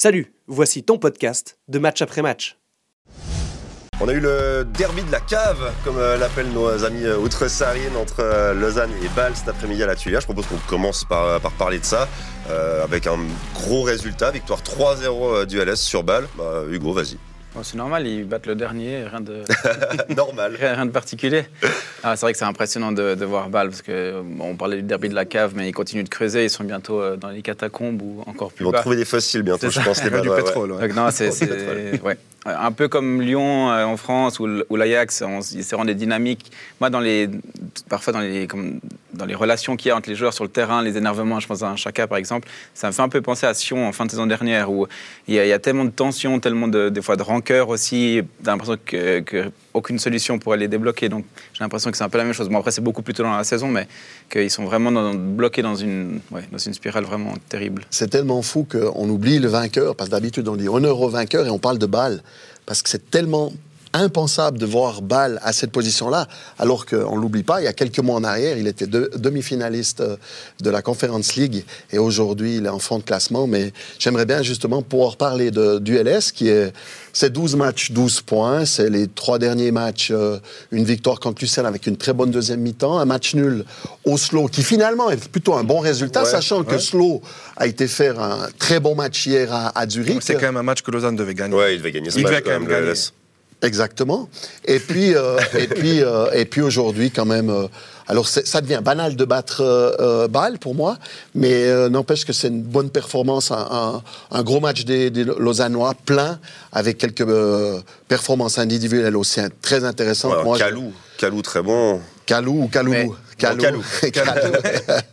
Salut, voici ton podcast de match après match. On a eu le derby de la cave, comme euh, l'appellent nos amis euh, outre-sahariennes, entre euh, Lausanne et Bâle cet après-midi à la Tuileries. Je propose qu'on commence par, par parler de ça, avec un gros résultat, victoire 3-0 du LS sur Bâle. Bah, Hugo, vas-y. Bon, c'est normal, ils battent le dernier, rien de, Normal. rien de particulier. Ah, c'est vrai que c'est impressionnant de, de voir Bâle, parce que bon, on parlait du derby de la cave, mais ils continuent de creuser, ils sont bientôt euh, dans les catacombes ou encore Ils plus vont bas. trouver des fossiles bientôt, C'est je ça. pense. Les Il Bâles, du ouais, pétrole. ouais. Donc non, c'est ouais. un peu comme Lyon euh, en France ou, l'Ajax, ils se rendent des dynamiques. Moi, dans les, parfois dans les, dans les relations qu'il y a entre les joueurs sur le terrain, les énervements, je pense à un Chaka par exemple, ça me fait un peu penser à Sion en fin de saison dernière où il y a, tellement de tension, tellement de, des fois de rancœur aussi. L'impression que, aucune solution pourrait les débloquer. Donc j'ai l'impression que c'est un peu la même chose. Bon après c'est beaucoup plus tôt dans la saison, mais qu'ils sont vraiment dans- bloqués dans une, dans une spirale vraiment terrible. C'est tellement fou qu'on oublie le vainqueur, parce que d'habitude on dit honneur au vainqueur et on parle de balle, parce que c'est tellement impensable de voir Bâle à cette position-là, alors qu'on ne l'oublie pas, il y a quelques mois en arrière, il était de- demi-finaliste euh, de la Conference League, et aujourd'hui il est en fond de classement, mais j'aimerais bien justement pouvoir parler de, du LS, qui est, c'est 12 matchs, 12 points, c'est les trois derniers matchs, euh, une victoire contre Lucerne avec une très bonne deuxième mi-temps, un match nul Oslo, qui finalement est plutôt un bon résultat, Ouais, sachant que. Oslo a été faire un très bon match hier à, à Zurich. C'est quand même un match que Lausanne devait gagner. Ouais, il devait gagner ce Il match devait quand même, même le gagner. Exactement. Et puis, euh, et puis, euh, et puis aujourd'hui, quand même. euh, alors, ça devient banal de battre euh, euh, Bâle pour moi, mais euh, n'empêche que c'est une bonne performance, un, un- un gros match des, des Lausannois, plein, avec quelques euh, performances individuelles aussi hein, très intéressantes. Ouais, Moi, Calou, Calou très bon. Calou ou Calou? Mais- Calou. Calou. Calou.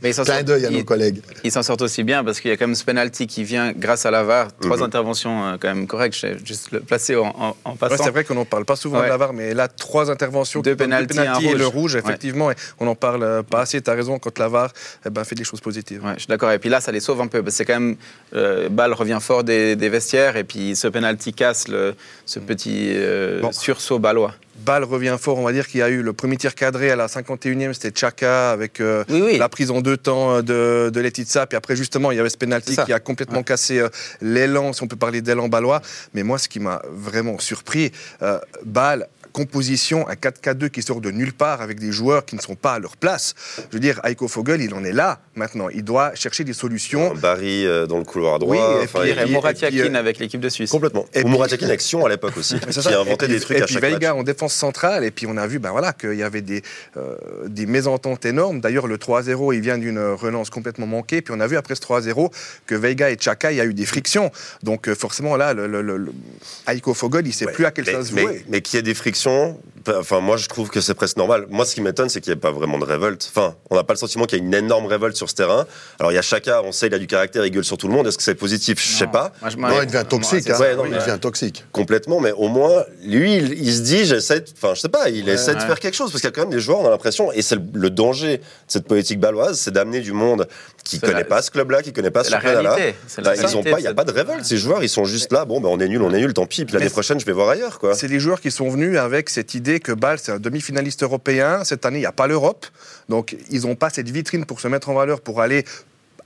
Mais ils sortent- d'œil à nos ils- collègues. Ils s'en sortent aussi bien parce qu'il y a quand même ce penalty qui vient grâce à Lavar. Trois Mhm. interventions euh, quand même correctes. Je vais juste le placer en, en- en Ouais, passant. c'est vrai qu'on n'en parle pas souvent Ouais. de Lavar, mais là, trois interventions, Deux pénaltys, un et le rouge. effectivement, et on n'en parle euh, pas assez. Tu as raison, quand Lavar eh ben, fait des choses positives. Ouais, je suis d'accord. Et puis là, ça les sauve un peu. Parce que c'est quand même. Euh, Ball revient fort des, des vestiaires. Et puis ce penalty casse le, ce petit euh, Bon. sursaut balois. Ball revient fort, on va dire qu'il y a eu le premier tir cadré à la 51e, c'était Chaka avec euh, Oui, oui. la prise en deux temps euh, de, de Letizia. Puis après, justement, il y avait ce penalty qui a complètement cassé euh, l'élan, si on peut parler d'élan balois. Mais moi, ce qui m'a vraiment surpris, euh, composition, un 4-4-2 qui sort de nulle part avec des joueurs qui ne sont pas à leur place. Je veux dire, Heiko Fogel, il en est là maintenant. Il doit chercher des solutions. Barry euh, dans le couloir droit. Oui, et enfin, puis- Et euh, avec l'équipe de Suisse. Complètement. Et Ou Mouratiakin Action à l'époque aussi, C'est qui ça. a inventé et puis, des trucs à chaque Veiga match. en défense centrale, et puis on a vu ben voilà, qu'il y avait des, euh, des mésententes énormes. D'ailleurs, le 3-0, il vient d'une relance complètement manquée. Puis on a vu après ce 3-0 que Veiga et Chaka, il y a eu des frictions. Donc euh, forcément, là, le, le, le- le- Aiko Fogel, il sait Ouais, plus à quelle mais, mais- jouer. mais qu'il y ait des frictions, enfin moi je trouve que c'est presque normal. Moi ce qui m'étonne c'est qu'il n'y ait pas vraiment de révolte. Enfin, on n'a pas le sentiment qu'il y a une énorme révolte sur ce terrain. Alors il y a Chaka, on sait il a du caractère, il gueule sur tout le monde. Est-ce que c'est positif? Je sais Non. pas. Moi, je- Non, il devient toxique. hein. Ouais, non, il devient toxique. Complètement, mais au moins, lui, il, il se dit, j'essaie, de- enfin, je sais pas, il essaie de faire quelque chose, parce qu'il y a quand même des joueurs, on a l'impression, et c'est le, le danger de cette politique baloise, c'est d'amener du monde qui C'est connaît la- pas ce club-là, qui connaît pas ce la Bah, ils ont réalité pas, il n'y a pas de révolte. Ces joueurs, ils sont juste là. Bon, ben, on est nul, on est nul, tant pis. Puis l'année prochaine, je vais voir ailleurs, quoi. C'est des joueurs qui sont venus avec cette idée que Bâle, c'est un demi-finaliste européen. Cette année, il n'y a pas l'Europe. Donc, ils n'ont pas cette vitrine pour se mettre en valeur, pour aller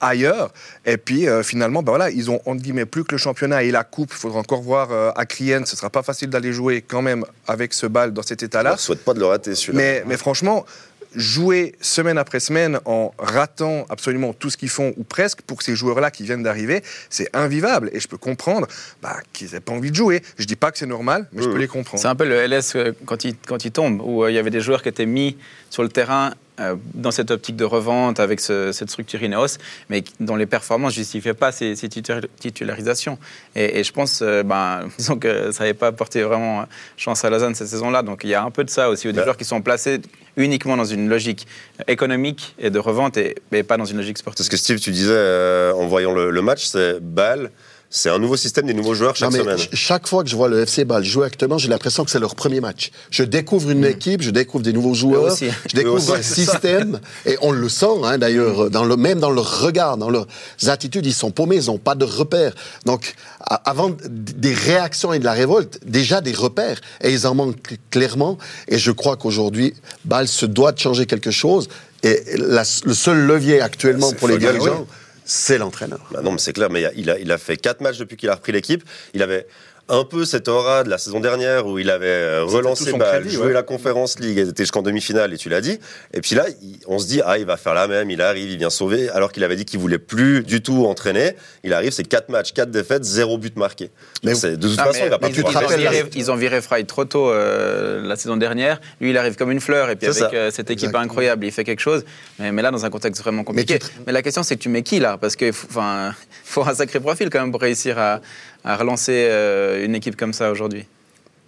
ailleurs. Et puis, euh, finalement, ben voilà, ils ont, entre guillemets, plus que le championnat et la coupe. Il faudra encore voir euh, à Client. Ce ne sera pas facile d'aller jouer quand même avec ce Bâle dans cet Je état-là. leur souhaite pas de le rater, celui-là. Mais, mais franchement, jouer semaine après semaine en ratant absolument tout ce qu'ils font, ou presque, pour ces joueurs-là qui viennent d'arriver, c'est invivable. Et je peux comprendre bah, qu'ils n'aient pas envie de jouer. Je dis pas que c'est normal, mais je peux les comprendre. C'est un peu le LS euh, quand il, quand il tombe, où euh, il y avait des joueurs qui étaient mis sur le terrain dans cette optique de revente avec ce- cette structure Ineos, mais dont les performances ne justifiaient pas ces, ces titu- titularisations. Et, et je pense, euh, ben, disons que ça n'avait pas apporté vraiment chance à Lausanne cette saison-là. Donc il y a un peu de ça aussi, où des Bah. joueurs qui sont placés uniquement dans une logique économique et de revente, et, et pas dans une logique sportive. C'est ce que Steve, tu disais euh, en voyant le, le match, c'est Bâle, c'est un nouveau système, des nouveaux joueurs chaque Non, mais semaine. ch- chaque fois que je vois le FC Bâle jouer actuellement, j'ai l'impression que c'est leur premier match. Je découvre une équipe, je découvre des nouveaux joueurs, aussi. je découvre un système, et on le sent hein, d'ailleurs, dans le, même dans leur regard, dans leurs attitudes, ils sont paumés, ils n'ont pas de repères. Donc, a- avant des réactions et de la révolte, déjà des repères, et ils en manquent clairement. Et je crois qu'aujourd'hui, Bâle se doit de changer quelque chose. Et la- le seul levier actuellement pour les dirigeants, c'est l'entraîneur. Bah non, mais c'est clair, mais il a, il a fait quatre matchs depuis qu'il a repris l'équipe. Il avait un peu cette aura de la saison dernière où il avait euh, relancé, bah, crédit, joué ouais. la Conférence League, il était jusqu'en demi-finale et tu l'as dit. Et puis là, on se dit ah il va faire la même, il arrive, il vient sauver, alors qu'il avait dit qu'il voulait plus du tout entraîner. Il arrive, c'est quatre matchs, quatre défaites, zéro but marqué. Mais- de toute Ah, façon, mais il va pas ils, tu te ils ont viré, là- ils ont viré Fry trop tôt euh, la saison dernière. Lui, il arrive comme une fleur et puis C'est avec euh, cette équipe Exactement. incroyable, il fait quelque chose. Mais, mais là, dans un contexte vraiment compliqué. Mais, la question, c'est que tu mets qui là? Parce qu'il faut, faut un sacré profil quand même pour réussir à, à relancer euh, une équipe comme ça aujourd'hui.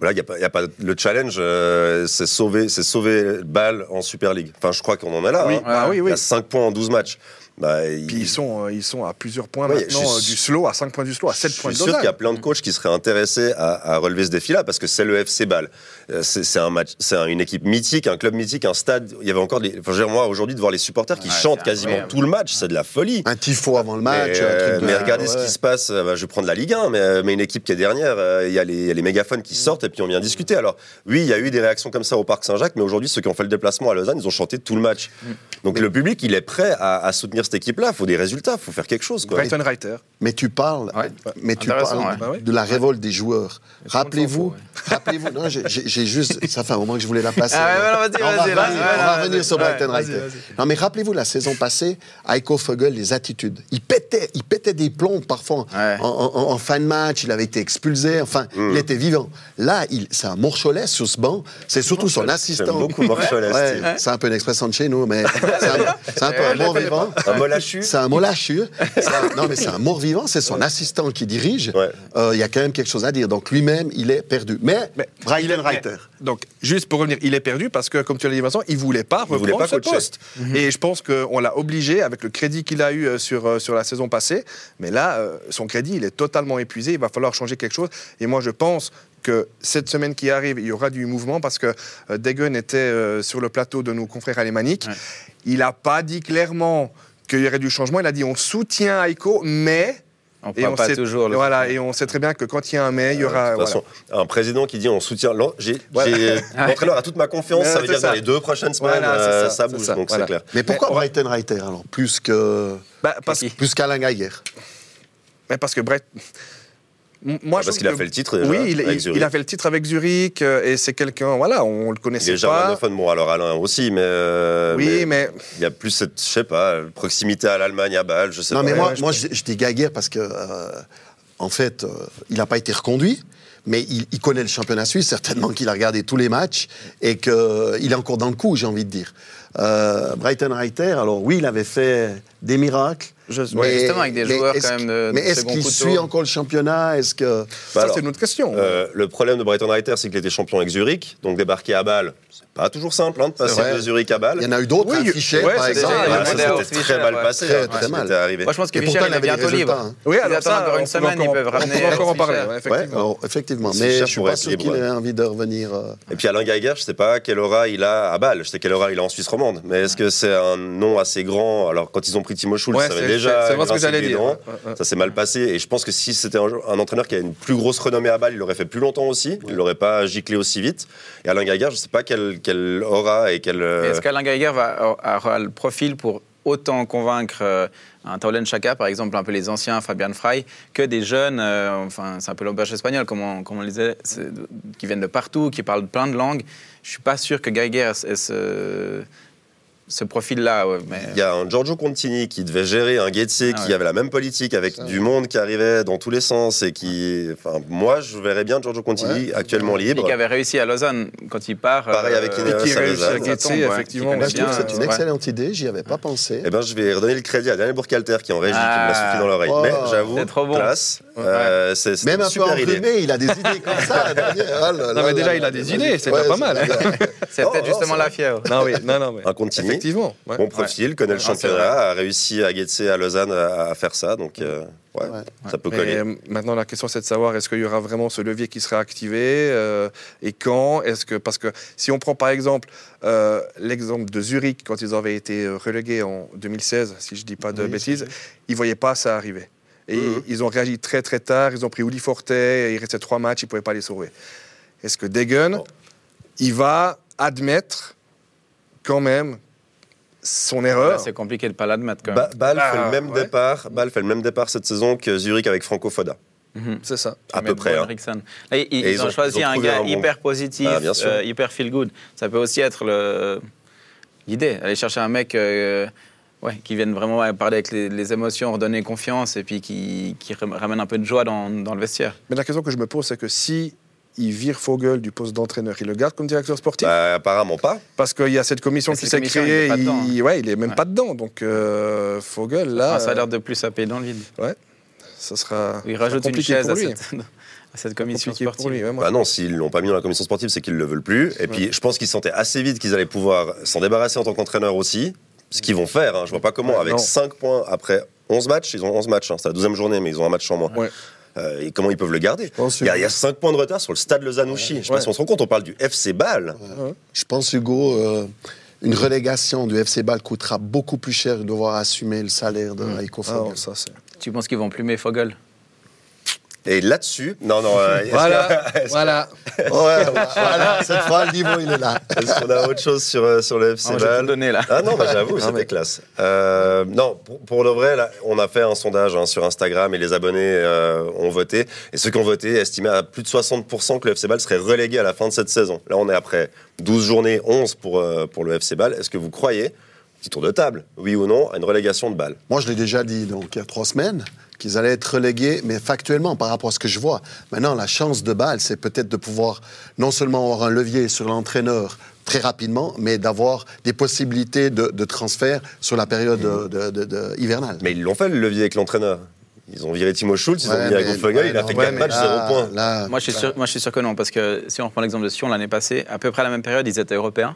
Là, il y a pas, il y a pas le challenge, euh, c'est sauver, c'est sauver Bâle en Super League. Enfin, je crois qu'on en est là. Oui, hein. oui, Il y a 5 points en 12 matchs. Bah, il- Puis ils sont, euh, ils sont à plusieurs points maintenant je suis euh, du slow, à 5 points du slow, à 7 Je points suis de sûr qu'il y a plein de coachs qui seraient intéressés à, à relever ce défi-là parce que c'est le FC Bâle. Euh, C'est un match, c'est un- une équipe mythique, un club mythique, un stade. Il y avait encore des. Enfin, je moi aujourd'hui de voir les supporters qui Ouais, chantent quasiment tout le match, c'est de la folie. Un tifo avant le match, mais, un truc de mais dingue, regardez ce qui se passe. bah, je vais prendre la Ligue 1, mais, mais une équipe qui est dernière, il y, a les- il y a les mégaphones qui sortent et puis on vient discuter. Alors oui, il y a eu des réactions comme ça au Parc Saint-Jacques, mais aujourd'hui ceux qui ont fait le déplacement à Lausanne, ils ont chanté tout le match. Mm. Donc le public, il est prêt à, à soutenir cette équipe-là. Il faut des résultats, il faut faire quelque chose. Quoi. Brighton Reiter. Mais tu parles, Ouais. mais tu parles ouais. Oui. de la révolte des joueurs. Rappelez-vous, rappelez-vous. Non, j'ai- juste, ça fait un moment que je voulais la placer. Ah ouais, ouais, on va revenir, ouais, on va ouais, revenir sur ouais, Brighton vas-y, Reiter. Non, mais rappelez-vous la saison passée, Heiko Fogel, les attitudes. Il pétait, il pétait des plombs parfois. Ouais. En, en- en fin de match, il avait été expulsé. Enfin, Mm. il était vivant. Là, c'est un morcholet sur ce banc. C'est surtout son assistant. Beaucoup Morcholet, Ouais, c'est un peu une expression de chez nous, mais c'est un, peu un mort vivant. Un molachu. C'est un molachu. Non, mais c'est un mort vivant. C'est son assistant qui dirige. Ouais. Euh, Il y a quand même quelque chose à dire. Donc lui-même, il est perdu. Mais, Brian Reiter. Donc, juste pour revenir, il est perdu parce que, comme tu l'as dit, Vincent, il voulait pas Il voulait reprendre pas ce coacher. poste. Et je pense qu'on l'a obligé avec le crédit qu'il a eu euh, sur, euh, sur la saison passée. Mais là, euh, son crédit, il est totalement épuisé. Il va falloir changer quelque chose. Et moi, je pense que cette semaine qui arrive, il y aura du mouvement parce que Degen était sur le plateau de nos confrères alémaniques. Ouais. Il n'a pas dit clairement qu'il y aurait du changement. Il a dit on soutient Aiko, mais. On Et on, pas sait, toujours le voilà, et on sait très bien que quand il y a un mais, il y aura. De toute voilà. façon, un président qui dit on soutient. l'en- J'ai, Voilà. j'ai- l'entraîneur a toute ma confiance. Ouais, ça veut dire ça. dans les deux prochaines semaines, Voilà, euh, ça, bouge. ça, donc voilà. c'est clair. Mais pourquoi Mais- Brighton Reiter alors Plus que, Bah, parce, plus qu'Alain Geiger. mais parce que Brett. Moi, Ah, parce qu'il a fait le titre déjà. Oui, il, avec Zurich. il a fait le titre avec Zurich euh, et c'est quelqu'un, voilà, on le Il connaissait est pas. germanophone, bon alors Alain aussi, mais, euh, Oui, mais il y a plus cette, je sais pas, proximité à l'Allemagne, à Bâle, je sais Non, pas. mais moi, ouais, moi je, je dis Geiger parce que, euh, en fait, euh, il n'a pas été reconduit. Mais il, il connaît le championnat suisse, certainement qu'il a regardé tous les matchs et qu'il est encore dans le coup, j'ai envie de dire. Euh, Brighton Reiter, alors oui, il avait fait des miracles. Je- mais- justement, avec des mais joueurs est-ce quand même de- Mais est-ce qu'il suit encore le championnat? Est-ce que. Bah ça, alors, c'est une autre question. Euh, le problème de Brighton Reiter, c'est qu'il était champion avec Zurich, donc débarquer à Bâle, c'est pas toujours simple hein, de passer de Zurich à Bâle. Il y en a eu d'autres, Oui, hein, il- Fischer, ouais, par exemple. déjà- Ouais, il y a ça un modèle s'était très mal passé Très, hein, très mal. était arrivé. Moi, je pense que Et Michel, pourtant, il est avait des bientôt libre. hein. oui, il alors ça, encore une on semaine, ils peuvent on ramener pourra encore en parler, effectivement. effectivement. Mais je suis pas sûr qu'il ait envie de revenir. euh, Et puis Alain Geiger, je sais pas quelle aura il a à Bâle. Je sais quelle aura il a en Suisse romande. Mais est-ce que c'est un nom assez grand? Alors quand ils ont pris Timo Schulz, ça avait c'est- déjà c'est- ce que j'allais dire. Ça s'est mal passé. Et je pense que si c'était un, un entraîneur qui a une plus grosse renommée à Bâle, il l'aurait fait plus longtemps aussi. Il l'aurait pas giclé aussi vite. Et Alain Geiger, je sais pas quelle, quelle aura et quelle. euh, Est-ce qu'Alain Geiger va, aura le profil pour autant convaincre euh, un Taulen Chaka, par exemple, un peu les anciens Fabian Frey, que des jeunes, euh, enfin, c'est un peu l'auberge espagnole, comme on, comme on le disait, c'est- qui viennent de partout, qui parlent plein de langues. Je suis pas sûr que Geiger ait ce, ce profil-là. ouais, mais... Il y a un Giorgio Contini qui devait gérer un Getse Ah qui ouais. avait la même politique avec Ça, du monde qui arrivait dans tous les sens et qui. Enfin, moi, je verrais bien Giorgio Contini Ouais. actuellement Et libre. qui avait réussi à Lausanne quand il part. euh, Pareil avec Ineos Et qui réussit à ouais, effectivement. je trouve que bien, c'est une ouais. excellente idée, j'y avais pas pensé. Eh ben, je vais redonner le crédit à Daniel Bourcalter qui en régie, Ah. qui me l'a soufflé dans l'oreille. Oh. Mais j'avoue, C'est trop bon. classe. Euh, c'est c'est Même un peu super idée. enrhumé, il a des idées comme ça. Daniel. Oh là Non, mais déjà, là il a des idées, c'est déjà pas mal. C'est peut-être justement la fièvre. Non, oui, non, non. Un Contini. Effectivement. ouais. Bon profil, connaît le Ah, championnat, a réussi à Getse à Lausanne à, à faire ça. Donc, euh, ouais, Ouais. ça peut coller. euh, maintenant, la question, c'est de savoir est-ce qu'il y aura vraiment ce levier qui sera activé euh, et quand Est-ce que parce que si on prend par exemple euh, l'exemple de Zurich quand ils avaient été relégués en 2016, si je dis pas de Oui, bêtises, ils voyaient pas ça arriver. Et Mhm. ils ont réagi très très tard. Ils ont pris Uli Forte. Il restait trois matchs. Ils pouvaient pas les sauver. Est-ce que Degen, Oh. il va admettre quand même son erreur. C'est compliqué de pas l'admettre quand même. Bâle fait Ah, le même ouais. départ. Bâle fait le même départ cette saison que Zurich avec Franco Foda. Mhm. C'est ça. À Ils peu près. Hein. Là, ils, ils Et ils ont, ont- choisi ils ont un gars un bon- hyper positif, Ah, euh, hyper feel good. Ça peut aussi être le- l'idée, aller chercher un mec euh, ouais, qui vienne vraiment parler avec les, les émotions, redonner confiance et puis qui, qui ram- ramène un peu de joie dans, dans le vestiaire. Mais la question que je me pose, c'est que si il vire Fogel du poste d'entraîneur, il le garde comme directeur sportif Bah, apparemment pas. Parce qu'il y a cette commission qui s'est créée, il est pas dedans, il, ouais, il est même Ouais. pas dedans. Donc euh, Fogel, là, un salaire de plus à payer dans le vide. ça sera, Il ça sera rajoute une compliqué chaise pour à cette, à cette commission sportive. lui, ouais. Bah non, s'ils l'ont pas mis dans la commission sportive, c'est qu'ils le veulent plus. Et puis, je pense qu'ils sentaient assez vite qu'ils allaient pouvoir s'en débarrasser en tant qu'entraîneur aussi. Ce qu'ils vont faire, hein. je vois pas comment. Ouais, avec non. 5 points après 11 matchs, ils ont 11 matchs. hein. C'est la 12 journée, mais ils ont un match en moins. Ouais. Euh, et comment ils peuvent le garder Il y, a, que- il y a 5 points de retard sur le stade Lausanne-Ouchy. Je sais pas Ouais. si on se rend compte, on parle du FC Bâle. Je pense, Hugo, euh, une relégation du FC Bâle coûtera beaucoup plus cher de devoir assumer le salaire de Heiko Ah, Fogel. ça, Tu penses qu'ils vont plumer Fogel? Et là-dessus, non, non, euh, est-ce Voilà, que- voilà. Ouais, ouais, voilà, cette fois, le niveau, il est là. est-ce qu'on a autre chose sur, euh, sur le FC Bâle donné là. Ah non, bah, j'avoue, c'était mais- classe. Euh, non, pour, pour le vrai, là, on a fait un sondage hein, sur Instagram et les abonnés euh, ont voté. Et ceux qui ont voté estimaient à plus de 60% que le FC Bâle serait relégué à la fin de cette saison. Là, on est après 12 journées, 11 pour, euh, pour le FC Bâle. Est-ce que vous croyez, petit tour de table, oui ou non, à une relégation de Bâle? Moi, je l'ai déjà dit donc, il y a trois semaines qu'ils allaient être relégués, mais factuellement, par rapport à ce que je vois. Maintenant, la chance de Bâle, c'est peut-être de pouvoir non seulement avoir un levier sur l'entraîneur très rapidement, mais d'avoir des possibilités de, de transfert sur la période de- de- de- de- hivernale. Mais ils l'ont fait, le levier avec l'entraîneur. Ils ont viré Timo Schultz, ils ont Ouais, mis mais- Heiko Fogel, ouais, il a non, fait ouais, 4 mais matchs, 0 là- points. là, Moi je, suis sûr, moi, je suis sûr que non, parce que si on reprend l'exemple de Sion l'année passée, à peu près à la même période, ils étaient européens.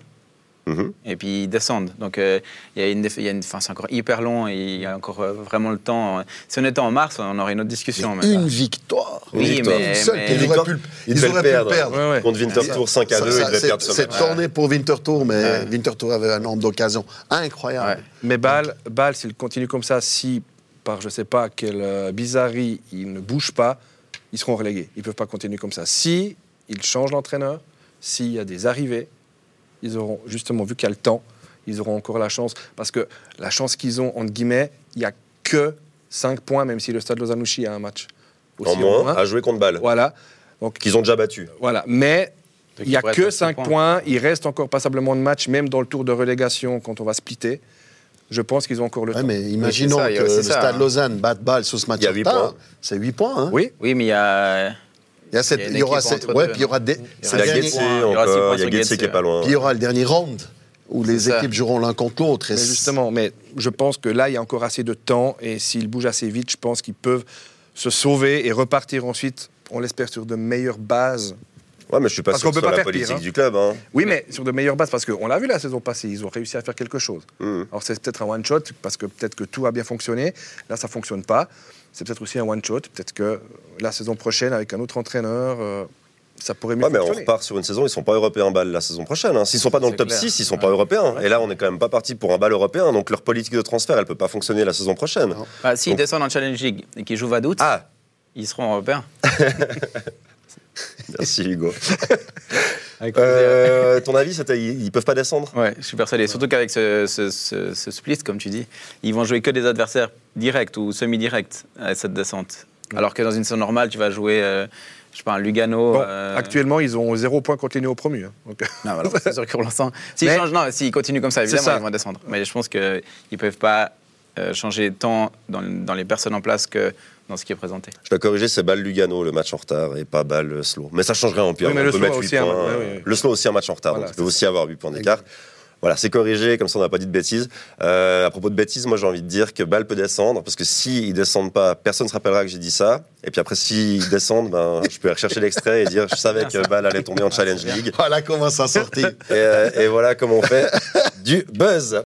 Mhm. Et puis ils descendent. Donc euh, il y a une, défa- il y a une, enfin, c'est encore hyper long et il y a encore euh, vraiment le temps. Si on était en mars, on aurait une autre discussion. mais une là- victoire. Oui, victoire. mais, seule, mais- ils victoire, auraient pu, le- ils ils devaient auraient le pu le perdre. perdre. Ouais, ouais. Contre Winterthur 5 à Ça, 2, ça, ils devaient c'est- perdre ce C'est match. tourné pour Winterthur, mais Ouais. Winterthur avait un nombre d'occasions incroyable. Ouais. Mais Bâle, Bâle s'il continue comme ça, si par je sais pas quelle euh, bizarrerie, il ne bouge pas, ils seront relégués. Ils peuvent pas continuer comme ça. Si ils changent l'entraîneur, s'il y a des arrivées, ils auront justement vu qu'il y a le temps, ils auront encore la chance. Parce que la chance qu'ils ont, entre guillemets, il n'y a que 5 points, même si le Stade Lausanne-Ouchy a un match. En aussi moins, à jouer contre Bâle, Voilà. Donc, qu'ils ont déjà battu. voilà. Mais il n'y a que être à six 5 points. points. Il reste encore passablement de matchs, même dans le tour de relégation, quand on va splitter. Je pense qu'ils ont encore le Ouais, temps. mais imaginons ça, que aussi le ça, Stade hein. Lausanne batte balle sur ce match Il y a en huit retard. points. C'est 8 points. Hein. Oui, Oui, mais il y a. Il y, a cette- Il y a une il y aura cette- ouais, puis il y aura des- Il y aura encore, il y a qui est pas loin. puis il y aura le dernier round où les équipes joueront l'un contre l'autre. mais justement, mais je pense que là, il y a encore assez de temps et s'ils bougent assez vite, je pense qu'ils peuvent se sauver et repartir ensuite, on l'espère, sur de meilleures bases. Ouais, mais je suis pas Parce sûr que ce soit la pire, politique hein. du club. Hein. Oui, mais sur de meilleures bases, parce qu'on l'a vu la saison passée, ils ont réussi à faire quelque chose. Mhm. Alors c'est peut-être un one-shot, parce que peut-être que tout a bien fonctionné. Là, ça ne fonctionne pas. C'est peut-être aussi un one-shot. Peut-être que la saison prochaine, avec un autre entraîneur, euh, ça pourrait mieux Ouais, mais on repart sur une saison, ils sont pas européens balle la saison prochaine. hein. S'ils sont pas dans le top clair. 6, ils sont Ouais. pas européens. Et là, on est quand même pas parti pour un bal européen, donc leur politique de transfert, elle peut pas fonctionner la saison prochaine. Bah, S'ils Donc- descendent en Challenge League et qu'ils jouent Vaduz, Ah, ils seront européens. merci Hugo. Euh, ton avis, ils, peuvent pas descendre? Ouais, je suis persuadé. Surtout qu'avec ce, ce- ce- ce split, comme tu dis, ils vont jouer que des adversaires directs ou semi-directs à cette descente. Alors que dans une saison normale, tu vas jouer, euh, je sais pas, un Lugano. Bon, euh, Actuellement, ils ont zéro point contre les néo-promus. hein. Donc, Non, voilà, c'est sûr que pour l'instant. S'ils Mais- changent, non, s'ils continuent comme ça, évidemment, ça. ils vont descendre. Mais je pense qu'ils ne peuvent pas euh, changer tant dans, dans les personnes en place que dans ce qui est présenté. Je dois corriger, c'est Bâle Lugano, le match en retard, et pas Bâle Slow. Mais ça changerait en pire. Oui, mais on le peut Slow mettre a 8 aussi un- points. ouais, ouais, ouais. Le Slow aussi un match en retard, Voilà, donc il peut aussi avoir 8 points d'écart. Voilà, c'est corrigé, comme ça on n'a pas dit de bêtises. Euh, à propos de bêtises, moi j'ai envie de dire que Bâle peut descendre, parce que s'ils ne descendent pas, personne ne se rappellera que j'ai dit ça. Et puis après, s'ils descendent, ben, je peux rechercher l'extrait et dire je savais que Bâle allait tomber en Challenge League. Voilà comment ça sortit. Et, euh, et voilà comment on fait du buzz.